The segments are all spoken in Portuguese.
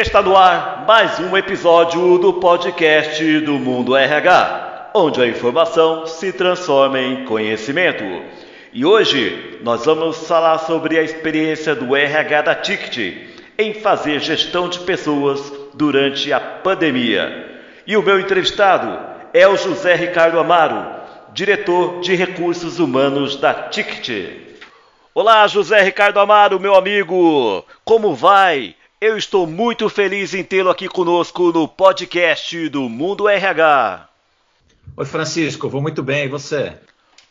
Está no ar mais um episódio do podcast do Mundo RH, onde a informação se transforma em conhecimento. E hoje nós vamos falar sobre a experiência do RH da Ticket em fazer gestão de pessoas durante a pandemia. E o meu entrevistado é o José Ricardo Amaro, diretor de recursos humanos da Ticket. Olá, José Ricardo Amaro, meu amigo, como vai? Eu estou muito feliz em tê-lo aqui conosco no podcast do Mundo RH. Oi, Francisco, vou muito bem, e você?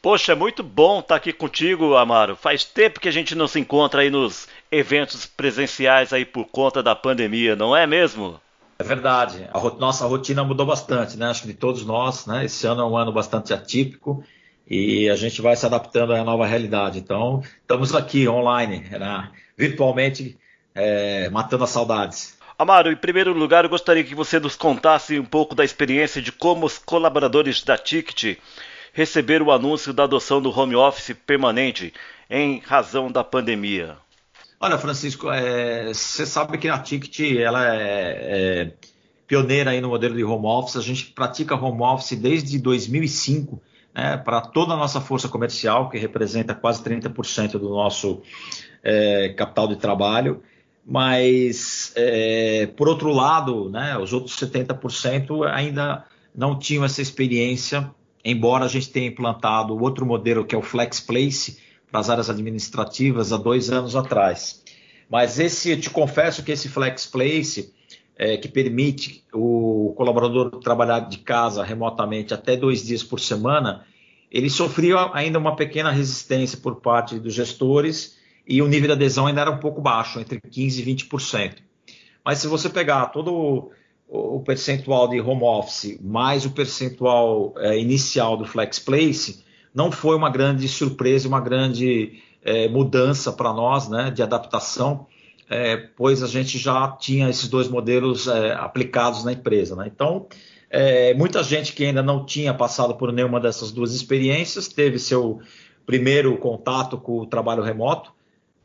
Poxa, é muito bom estar aqui contigo, Amaro. Faz tempo que a gente não se encontra aí nos eventos presenciais aí por conta da pandemia, não é mesmo? É verdade. A nossa rotina mudou bastante, né? Acho que de todos nós, né? Esse ano é um ano bastante atípico e a gente vai se adaptando à nova realidade. Então, estamos aqui online, né? virtualmente é, matando as saudades. Amaro, em primeiro lugar, eu gostaria que você nos contasse um pouco da experiência de como os colaboradores da Ticket receberam o anúncio da adoção do home office permanente em razão da pandemia. Olha, Francisco, é, você sabe que a Ticket ela é, é, pioneira aí no modelo de home office. A gente pratica home office desde 2005 né, para toda a nossa força comercial, que representa quase 30% do nosso é, capital de trabalho. Mas, é, por outro lado, né, os outros 70% ainda não tinham essa experiência, embora a gente tenha implantado outro modelo que é o Flex Place para as áreas administrativas há dois anos atrás. Mas esse, te confesso que esse Flex Place, é, que permite o colaborador trabalhar de casa remotamente até dois dias por semana, ele sofria ainda uma pequena resistência por parte dos gestores e o nível de adesão ainda era um pouco baixo, entre 15% e 20%. Mas se você pegar todo o, percentual de home office mais o percentual é, inicial do Flex Place, não foi uma grande surpresa, uma grande é, mudança para nós né, de adaptação, é, pois a gente já tinha esses dois modelos aplicados na empresa. Né? Então, muita gente que ainda não tinha passado por nenhuma dessas duas experiências teve seu primeiro contato com o trabalho remoto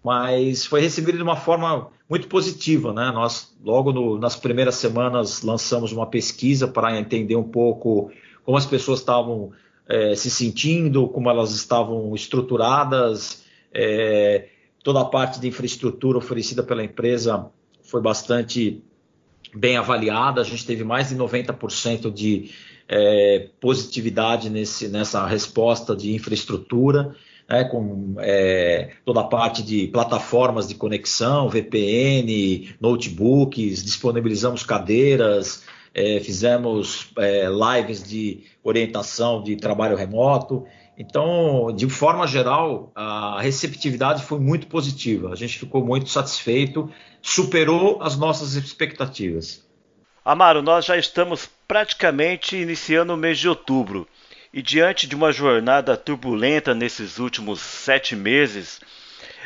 mas foi recebido de uma forma muito positiva. Né? Nós, logo no, nas primeiras semanas, lançamos uma pesquisa para entender um pouco como as pessoas estavam é, se sentindo, como elas estavam estruturadas. É, toda a parte de infraestrutura oferecida pela empresa foi bastante bem avaliada. A gente teve mais de 90% de é, positividade nesse, nessa resposta de infraestrutura né, com é, toda a parte de plataformas de conexão, VPN, notebooks, disponibilizamos cadeiras, é, fizemos é, lives de orientação de trabalho remoto. Então, de forma geral, a receptividade foi muito positiva. A gente ficou muito satisfeito, superou as nossas expectativas. Amaro, nós já estamos praticamente iniciando o mês de outubro. E diante de uma jornada turbulenta nesses últimos sete meses,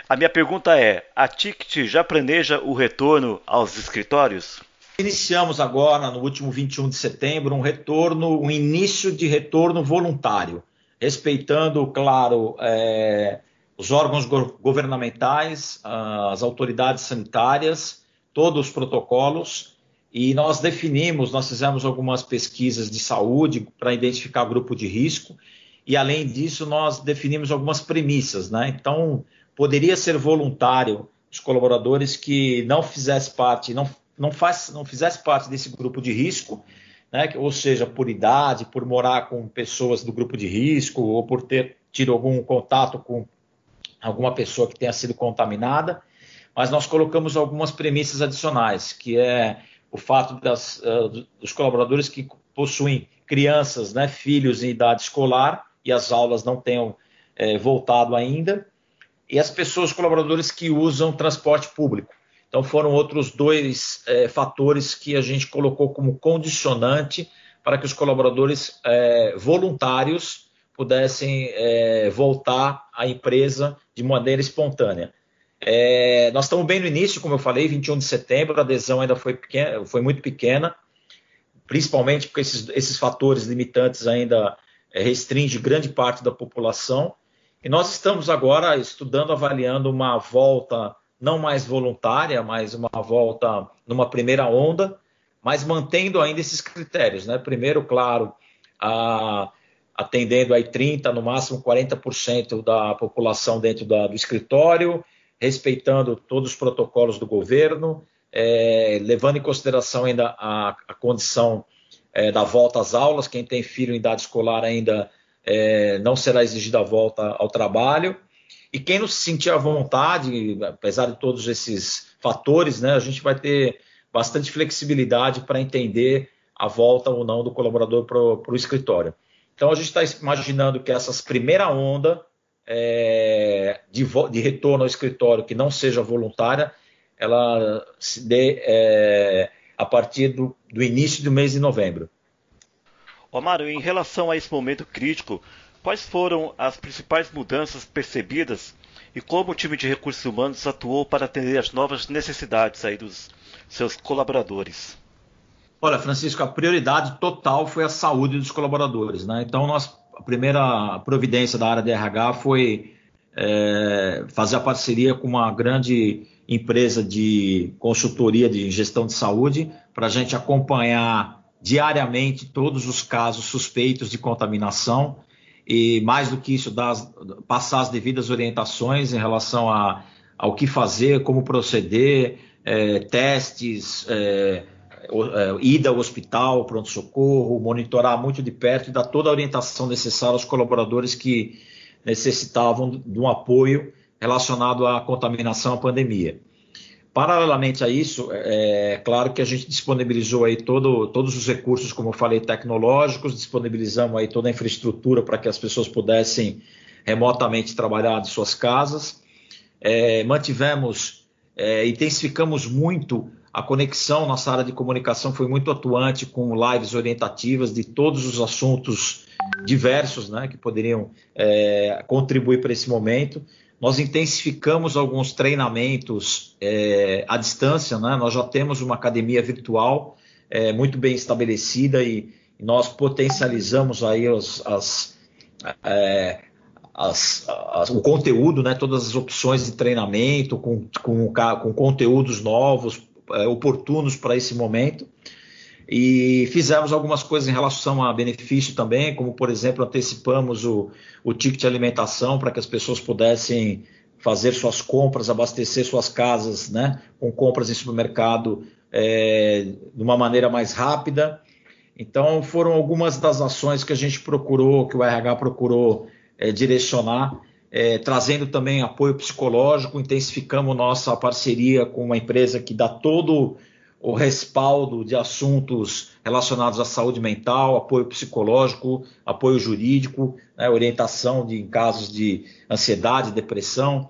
a minha pergunta é: a Ticket já planeja o retorno aos escritórios? Iniciamos agora, no último 21 de setembro, um retorno, um início de retorno voluntário, respeitando, claro, é, os órgãos governamentais, as autoridades sanitárias, todos os protocolos e nós definimos, nós fizemos algumas pesquisas de saúde para identificar grupo de risco, e além disso, nós definimos algumas premissas. Né? Então, poderia ser voluntário os colaboradores que não fizesse parte, não, não, faz, não fizesse parte desse grupo de risco, né? ou seja, por idade, por morar com pessoas do grupo de risco, ou por ter tido algum contato com alguma pessoa que tenha sido contaminada, mas nós colocamos algumas premissas adicionais, que é o fato das, uh, dos colaboradores que possuem crianças, né, filhos em idade escolar e as aulas não tenham é, voltado ainda, e as pessoas colaboradores que usam transporte público. Então foram outros dois é, fatores que a gente colocou como condicionante para que os colaboradores voluntários pudessem voltar à empresa de maneira espontânea. É, nós estamos bem no início, como eu falei, 21 de setembro, a adesão ainda foi, pequena, foi muito pequena, principalmente porque esses, esses fatores limitantes ainda é, restringem grande parte da população. E nós estamos agora estudando, avaliando uma volta não mais voluntária, mas uma volta numa primeira onda, mas mantendo ainda esses critérios, né? Primeiro, claro, a, atendendo aí 30, no máximo 40% da população dentro da, do escritório, respeitando todos os protocolos do governo, é, levando em consideração ainda a, a condição é, da volta às aulas, quem tem filho em idade escolar ainda é, não será exigida a volta ao trabalho. E quem não se sentir à vontade, apesar de todos esses fatores, né, a gente vai ter bastante flexibilidade para entender a volta ou não do colaborador para o escritório. Então a gente está imaginando que essas primeira onda é, de, de, retorno ao escritório que não seja voluntária, ela se dê é, a partir do, do, início do mês de novembro. Omar, em relação a esse momento crítico, quais foram as principais mudanças percebidas e como o time de recursos humanos atuou para atender as novas necessidades aí dos seus colaboradores? Olha, Francisco, a prioridade total foi a saúde dos colaboradores. Né? Então, nós, a primeira providência da área de RH foi é, fazer a parceria com uma grande empresa de consultoria de gestão de saúde para a gente acompanhar diariamente todos os casos suspeitos de contaminação e, mais do que isso, dar, passar as devidas orientações em relação a, ao que fazer, como proceder, é, testes. É, ida ao hospital, pronto-socorro, monitorar muito de perto e dar toda a orientação necessária aos colaboradores que necessitavam de um apoio relacionado à contaminação, à pandemia. Paralelamente a isso, é, é claro que a gente disponibilizou aí todo, todos os recursos, como eu falei, tecnológicos, disponibilizamos aí toda a infraestrutura para que as pessoas pudessem remotamente trabalhar de suas casas. É, mantivemos, é, intensificamos muito a conexão, nossa área de comunicação foi muito atuante com lives orientativas de todos os assuntos diversos né, que poderiam é, contribuir para esse momento. Nós intensificamos alguns treinamentos é, à distância, né? nós já temos uma academia virtual é, muito bem estabelecida e, nós potencializamos aí as, as, é, as, o conteúdo, né? todas as opções de treinamento com, com, com conteúdos novos, oportunos para esse momento. E fizemos algumas coisas em relação a benefício também, como por exemplo, antecipamos o, o ticket de alimentação para que as pessoas pudessem fazer suas compras, abastecer suas casas, né, com compras em supermercado é, de uma maneira mais rápida. Então, foram algumas das ações que a gente procurou, que o RH procurou é, direcionar é, trazendo também apoio psicológico, intensificamos nossa parceria com uma empresa que dá todo o respaldo de assuntos relacionados à saúde mental, apoio psicológico, apoio jurídico, né, orientação de, em casos de ansiedade, depressão.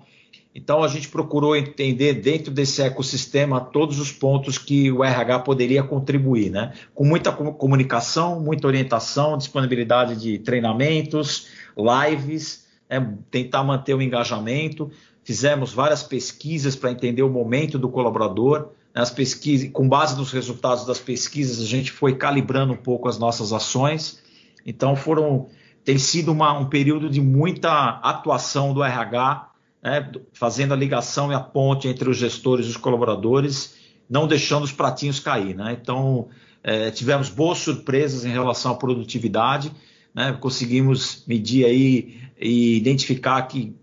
Então a gente procurou entender dentro desse ecossistema todos os pontos que o RH poderia contribuir, né? Com muita comunicação, muita orientação, disponibilidade de treinamentos, lives é, tentar manter o engajamento. Fizemos várias pesquisas para entender o momento do colaborador. Né, as pesquisas, com base nos resultados das pesquisas, a gente foi calibrando um pouco as nossas ações. Então, foram tem sido uma, um período de muita atuação do RH, né, fazendo a ligação e a ponte entre os gestores e os colaboradores, não deixando os pratinhos cair. Né? Então, é, tivemos boas surpresas em relação à produtividade né? Conseguimos medir aí e identificar que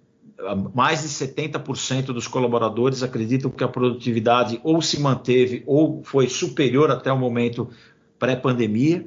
mais de 70% dos colaboradores acreditam que a produtividade ou se manteve ou foi superior até o momento pré-pandemia.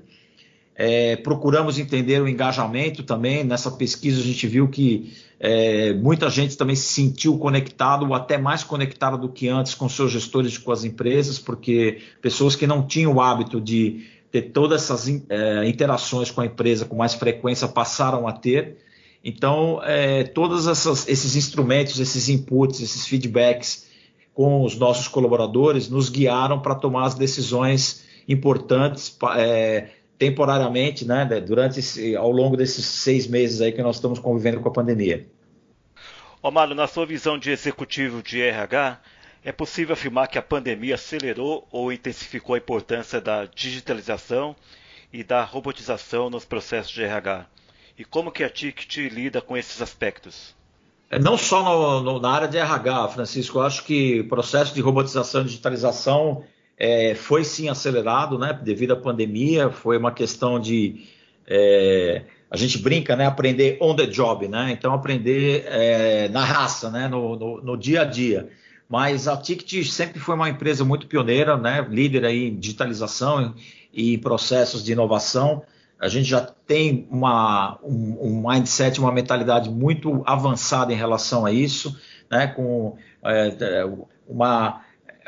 É, procuramos entender o engajamento também. Nessa pesquisa a gente viu que é, muita gente também se sentiu conectado ou até mais conectado do que antes com seus gestores e com as empresas, porque pessoas que não tinham o hábito de ter todas essas é, interações com a empresa com mais frequência passaram a ter. Então, é, todos essas, esses instrumentos, esses inputs, esses feedbacks com os nossos colaboradores nos guiaram para tomar as decisões importantes é, temporariamente, né, durante esse, ao longo desses seis meses aí que nós estamos convivendo com a pandemia. Omar, na sua visão de executivo de RH, é possível afirmar que a pandemia acelerou ou intensificou a importância da digitalização e da robotização nos processos de RH. E como que a Ticket lida com esses aspectos? É, não só no, no, na área de RH, Francisco, eu acho que o processo de robotização e digitalização é, foi sim acelerado, né, devido à pandemia, foi uma questão de é, a gente brinca, né, aprender on the job, né, então aprender é, na raça, né, no, no, dia a dia. Mas a Ticket sempre foi uma empresa muito pioneira, né, líder aí em digitalização e processos de inovação. A gente já tem uma, um, um, mindset, uma mentalidade muito avançada em relação a isso, né, com é, é uma,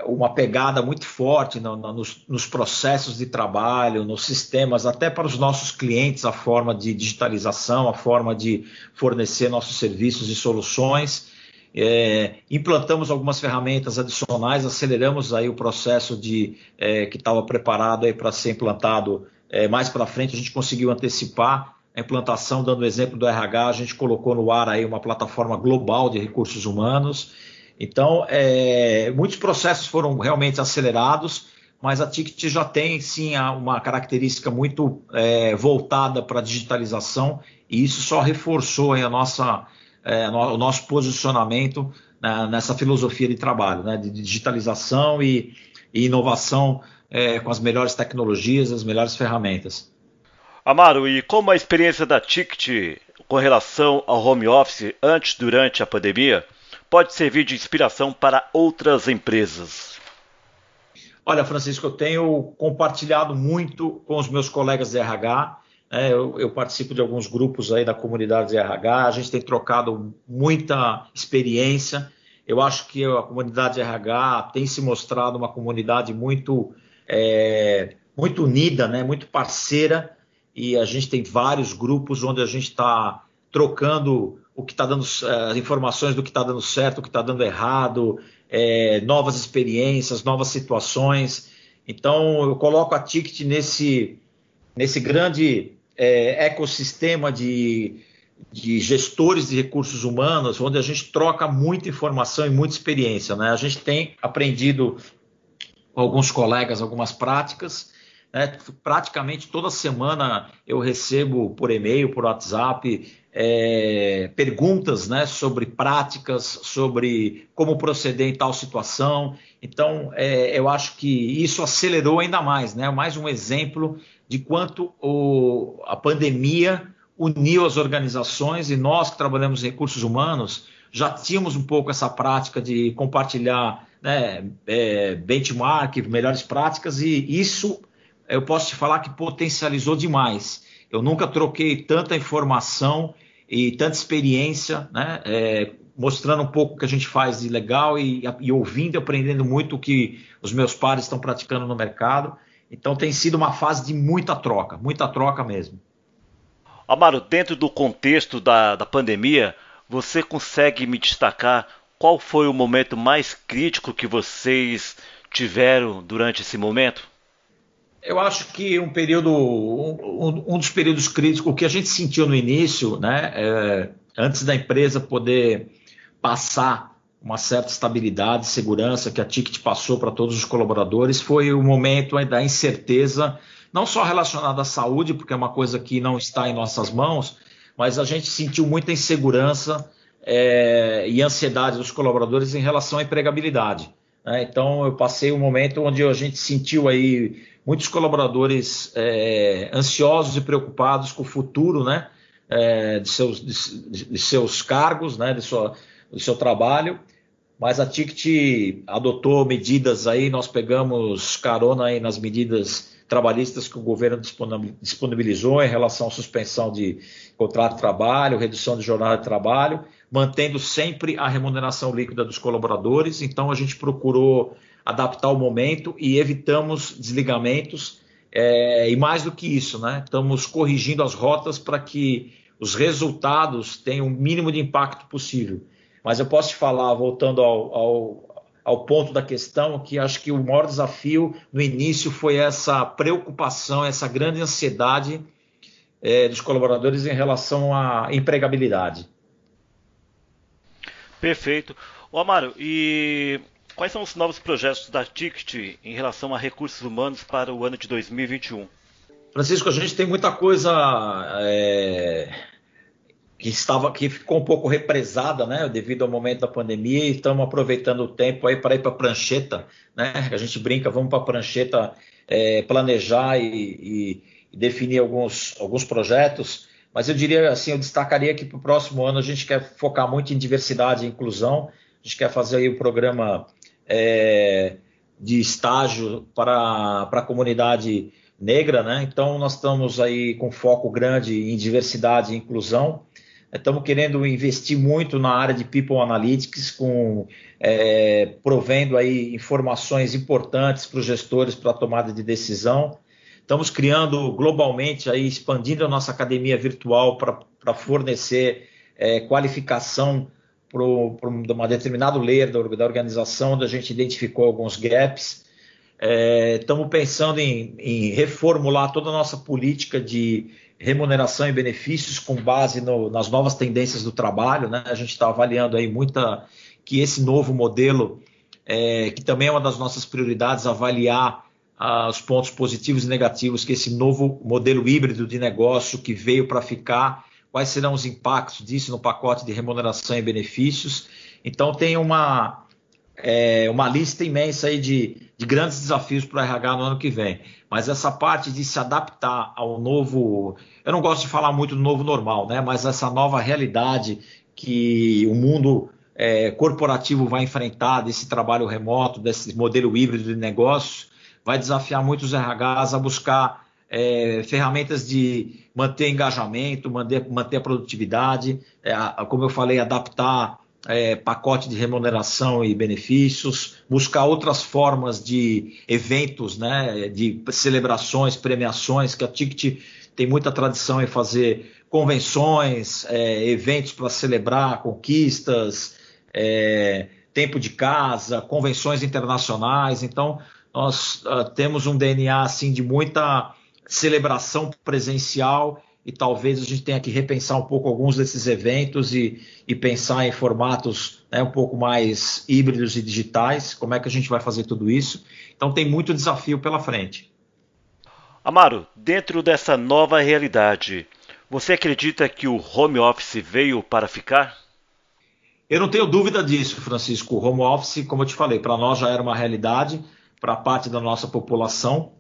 uma pegada muito forte no, no, nos, nos, processos de trabalho, nos sistemas, até para os nossos clientes, a forma de digitalização, a forma de fornecer nossos serviços e soluções. É, implantamos algumas ferramentas adicionais, aceleramos aí o processo de é, que estava preparado para ser implantado é, mais para frente a gente conseguiu antecipar a implantação, dando o exemplo do RH, a gente colocou no ar aí uma plataforma global de recursos humanos. Então, é, muitos processos foram realmente acelerados, mas a Ticket já tem sim uma característica muito é, voltada para a digitalização e isso só reforçou a nossa, é, o nosso posicionamento né, nessa filosofia de trabalho, né, de digitalização e, e inovação é, com as melhores tecnologias, as melhores ferramentas. Amaro, e como a experiência da Ticket com relação ao home office antes e durante a pandemia pode servir de inspiração para outras empresas? Olha, Francisco, eu tenho compartilhado muito com os meus colegas de RH. Né? eu, eu, participo de alguns grupos aí da comunidade de RH. A gente tem trocado muita experiência. Eu acho que a comunidade de RH tem se mostrado uma comunidade muito é, muito unida, né, muito parceira, e a gente tem vários grupos onde a gente está trocando o que está dando as informações do que está dando certo, o que está dando errado, é, novas experiências, novas situações. Então eu coloco a Ticket nesse, nesse grande é, ecossistema de, de gestores de recursos humanos, onde a gente troca muita informação e muita experiência. Né? A gente tem aprendido com alguns colegas algumas práticas. Né? Praticamente toda semana eu recebo por e-mail, por WhatsApp, é, perguntas né, sobre práticas, sobre como proceder em tal situação. Então, é, eu acho que isso acelerou ainda mais, né? mais um exemplo de quanto o, a pandemia uniu as organizações e nós que trabalhamos em recursos humanos já tínhamos um pouco essa prática de compartilhar né, é, benchmark, melhores práticas, e isso eu posso te falar que potencializou demais. Eu nunca troquei tanta informação e tanta experiência, né, é, mostrando um pouco o que a gente faz de legal e, e ouvindo aprendendo muito o que os meus pares estão praticando no mercado. Então tem sido uma fase de muita troca, muita troca mesmo. Amaro, dentro do contexto da, da pandemia, você consegue me destacar qual foi o momento mais crítico que vocês tiveram durante esse momento? Eu acho que um período, um, um dos períodos críticos, o que a gente sentiu no início, né, é, antes da empresa poder passar uma certa estabilidade, segurança que a Ticket passou para todos os colaboradores, foi o momento da incerteza, não só relacionada à saúde, porque é uma coisa que não está em nossas mãos, mas a gente sentiu muita insegurança é, e ansiedade dos colaboradores em relação à empregabilidade. Né? Então, eu passei um momento onde a gente sentiu aí muitos colaboradores é, ansiosos e preocupados com o futuro né? É, de, seus, de, de, seus cargos, né? de sua, do seu trabalho. Mas a Ticket adotou medidas aí, nós pegamos carona aí nas medidas trabalhistas que o governo disponibilizou em relação à suspensão de contrato de trabalho, redução de jornada de trabalho, mantendo sempre a remuneração líquida dos colaboradores. Então, a gente procurou adaptar o momento e evitamos desligamentos. É, e mais do que isso, né? estamos corrigindo as rotas para que os resultados tenham o mínimo de impacto possível. Mas eu posso te falar, voltando ao, ao, ao ponto da questão, que acho que o maior desafio no início foi essa preocupação, essa grande ansiedade é, dos colaboradores em relação à empregabilidade. Perfeito. Ô Amaro, e quais são os novos projetos da Ticket em relação a recursos humanos para o ano de 2021? Francisco, a gente tem muita coisa é, que estava que ficou um pouco represada, né, devido ao momento da pandemia, e estamos aproveitando o tempo aí para ir para a prancheta, né? A gente brinca, vamos para a prancheta é, planejar e, e, definir alguns, alguns projetos. Mas eu diria assim, eu destacaria que para o próximo ano a gente quer focar muito em diversidade e inclusão. A gente quer fazer aí o um programa é, de estágio para, para a comunidade negra, né? Então nós estamos aí com foco grande em diversidade e inclusão. Estamos querendo investir muito na área de People Analytics, com, é, provendo aí informações importantes para os gestores para a tomada de decisão. Estamos criando globalmente, aí, expandindo a nossa academia virtual para fornecer é, qualificação para uma determinado layer da, da, organização, onde a gente identificou alguns gaps. É, estamos pensando em, em reformular toda a nossa política de remuneração e benefícios com base no, nas novas tendências do trabalho. Né? A gente está avaliando aí muita que esse novo modelo, é, que também é uma das nossas prioridades, avaliar ah, os pontos positivos e negativos que esse novo modelo híbrido de negócio que veio para ficar, quais serão os impactos disso no pacote de remuneração e benefícios. Então tem uma, é, uma lista imensa aí de, de grandes desafios para o RH no ano que vem. Mas essa parte de se adaptar ao novo, eu não gosto de falar muito do novo normal, né? Mas essa nova realidade que o mundo é, corporativo vai enfrentar desse trabalho remoto, desse modelo híbrido de negócios, vai desafiar muitos RHs a buscar é, ferramentas de manter engajamento, manter, manter a produtividade, é, como eu falei, adaptar é, pacote de remuneração e benefícios, buscar outras formas de eventos, né, de celebrações, premiações, que a Ticket tem muita tradição em fazer convenções, é, eventos para celebrar conquistas, é, tempo de casa, convenções internacionais. Então, nós uh, temos um DNA assim de muita celebração presencial e talvez a gente tenha que repensar um pouco alguns desses eventos e, e pensar em formatos né, um pouco mais híbridos e digitais. Como é que a gente vai fazer tudo isso? Então tem muito desafio pela frente. Amaro, dentro dessa nova realidade, você acredita que o home office veio para ficar? Eu não tenho dúvida disso, Francisco. O home office, como eu te falei, para nós já era uma realidade, para parte da nossa população.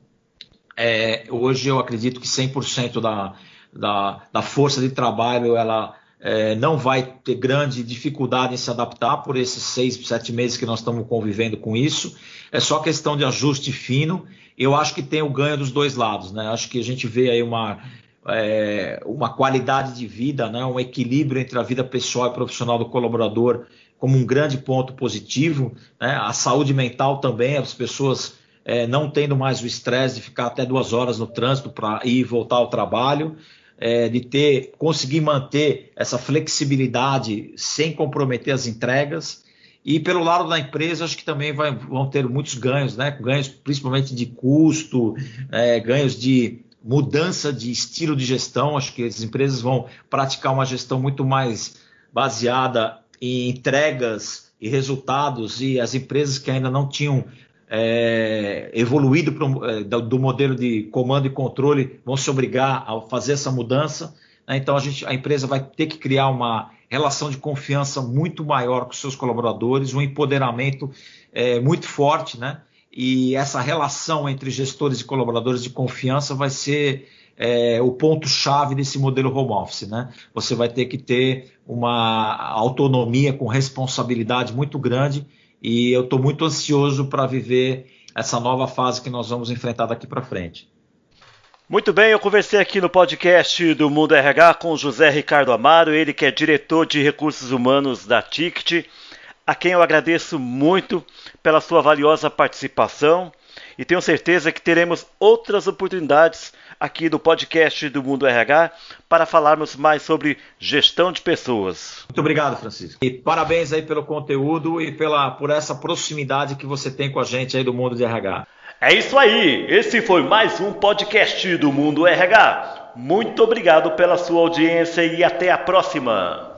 É, hoje eu acredito que 100% da, da, da força de trabalho, ela é, não vai ter grande dificuldade em se adaptar por esses seis, sete meses que nós estamos convivendo com isso. É só questão de ajuste fino. Eu acho que tem o ganho dos dois lados, né? Acho que a gente vê aí uma, é, uma qualidade de vida, né? um equilíbrio entre a vida pessoal e profissional do colaborador como um grande ponto positivo. Né? A saúde mental também, as pessoas é, não tendo mais o estresse de ficar até duas horas no trânsito para ir e voltar ao trabalho é, de ter, conseguir manter essa flexibilidade sem comprometer as entregas. E pelo lado da empresa, acho que também vai, vão ter muitos ganhos, né? Ganhos principalmente de custo, é, ganhos de mudança de estilo de gestão. Acho que as empresas vão praticar uma gestão muito mais baseada em entregas e resultados, e as empresas que ainda não tinham é, evoluído pro, é, do modelo de comando e controle vão se obrigar a fazer essa mudança. Né? Então a, gente, a empresa vai ter que criar uma relação de confiança muito maior com seus colaboradores, um empoderamento é, muito forte, né? E essa relação entre gestores e colaboradores de confiança vai ser é, o ponto-chave desse modelo home office. Né? Você vai ter que ter uma autonomia com responsabilidade muito grande e eu estou muito ansioso para viver essa nova fase que nós vamos enfrentar daqui para frente. Muito bem, eu conversei aqui no podcast do Mundo RH com José Ricardo Amaro, ele que é diretor de recursos humanos da Ticket, a quem eu agradeço muito pela sua valiosa participação e tenho certeza que teremos outras oportunidades aqui do podcast do Mundo RH para falarmos mais sobre gestão de pessoas. Muito obrigado, Francisco. E parabéns aí pelo conteúdo e pela, por essa proximidade que você tem com a gente aí do Mundo de RH. É isso aí. Esse foi mais um podcast do Mundo RH. Muito obrigado pela sua audiência e até a próxima.